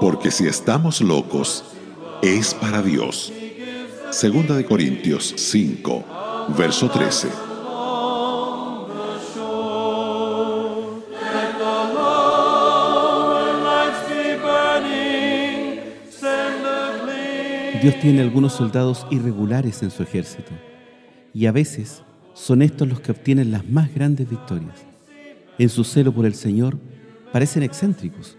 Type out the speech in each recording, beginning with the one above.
Porque si estamos locos, es para Dios. Segunda de Corintios 5, verso 13. Along the shore, let the lower lights be burning, send a gleam. Dios tiene algunos soldados irregulares en su ejército y a veces son estos los que obtienen las más grandes victorias. En su celo por el Señor parecen excéntricos.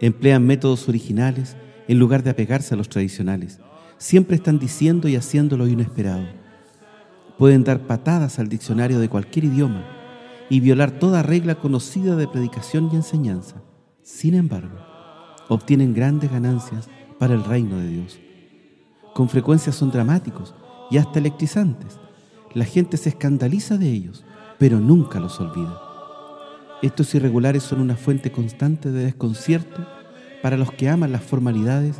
Emplean métodos originales en lugar de apegarse a los tradicionales. Siempre están diciendo y haciendo lo inesperado. Pueden dar patadas al diccionario de cualquier idioma y violar toda regla conocida de predicación y enseñanza. Sin embargo, obtienen grandes ganancias para el reino de Dios. Con frecuencia son dramáticos y hasta electrizantes. La gente se escandaliza de ellos, pero nunca los olvida. Estos irregulares son una fuente constante de desconcierto para los que aman las formalidades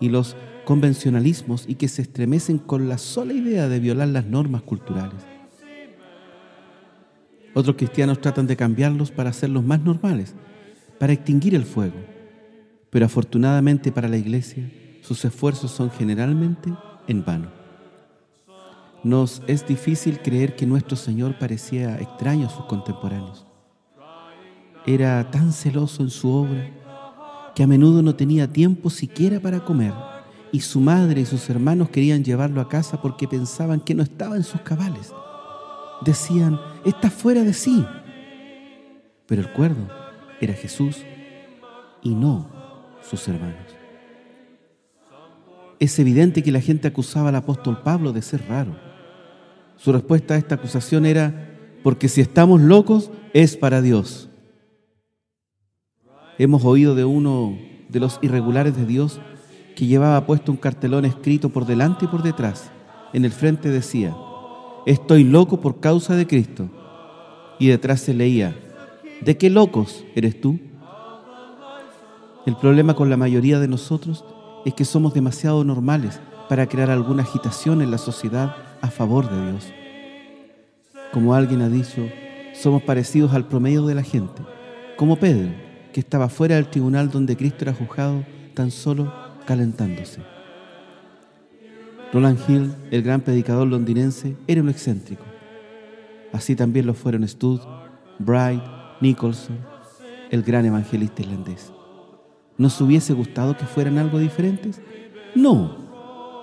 y los convencionalismos y que se estremecen con la sola idea de violar las normas culturales. Otros cristianos tratan de cambiarlos para hacerlos más normales, para extinguir el fuego. Pero afortunadamente para la iglesia, sus esfuerzos son generalmente en vano. Nos es difícil creer que nuestro Señor parecía extraño a sus contemporáneos. Era tan celoso en su obra que a menudo no tenía tiempo siquiera para comer y su madre y sus hermanos querían llevarlo a casa porque pensaban que no estaba en sus cabales. Decían, está fuera de sí. Pero el cuerdo era Jesús y no sus hermanos. Es evidente que la gente acusaba al apóstol Pablo de ser raro. Su respuesta a esta acusación era, porque si estamos locos es para Dios. Hemos oído de uno de los irregulares de Dios que llevaba puesto un cartelón escrito por delante y por detrás. En el frente decía, estoy loco por causa de Cristo. Y detrás se leía, ¿de qué locos eres tú? El problema con la mayoría de nosotros es que somos demasiado normales para crear alguna agitación en la sociedad a favor de Dios. Como alguien ha dicho, somos parecidos al promedio de la gente, como Pedro, que estaba fuera del tribunal donde Cristo era juzgado tan solo calentándose. Roland Hill, el gran predicador londinense, era un excéntrico. Así también lo fueron Stud, Bright, Nicholson, el gran evangelista irlandés. ¿Nos hubiese gustado que fueran algo diferentes? No.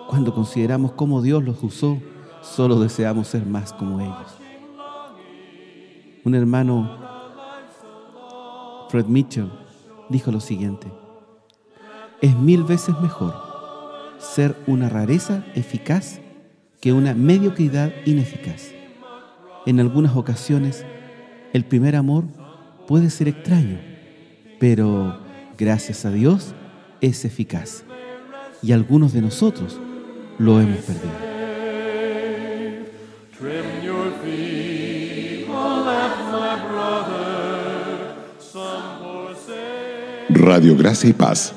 Cuando consideramos cómo Dios los usó, solo deseamos ser más como ellos. Un hermano, Fred Mitchell, dijo lo siguiente. Es mil veces mejor ser una rareza eficaz que una mediocridad ineficaz. En algunas ocasiones, el primer amor puede ser extraño, pero gracias a Dios es eficaz. Y algunos de nosotros lo hemos perdido. Radio Gracia y Paz,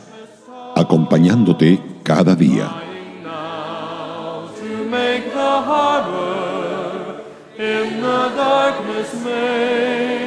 acompañándote cada día. darkness made.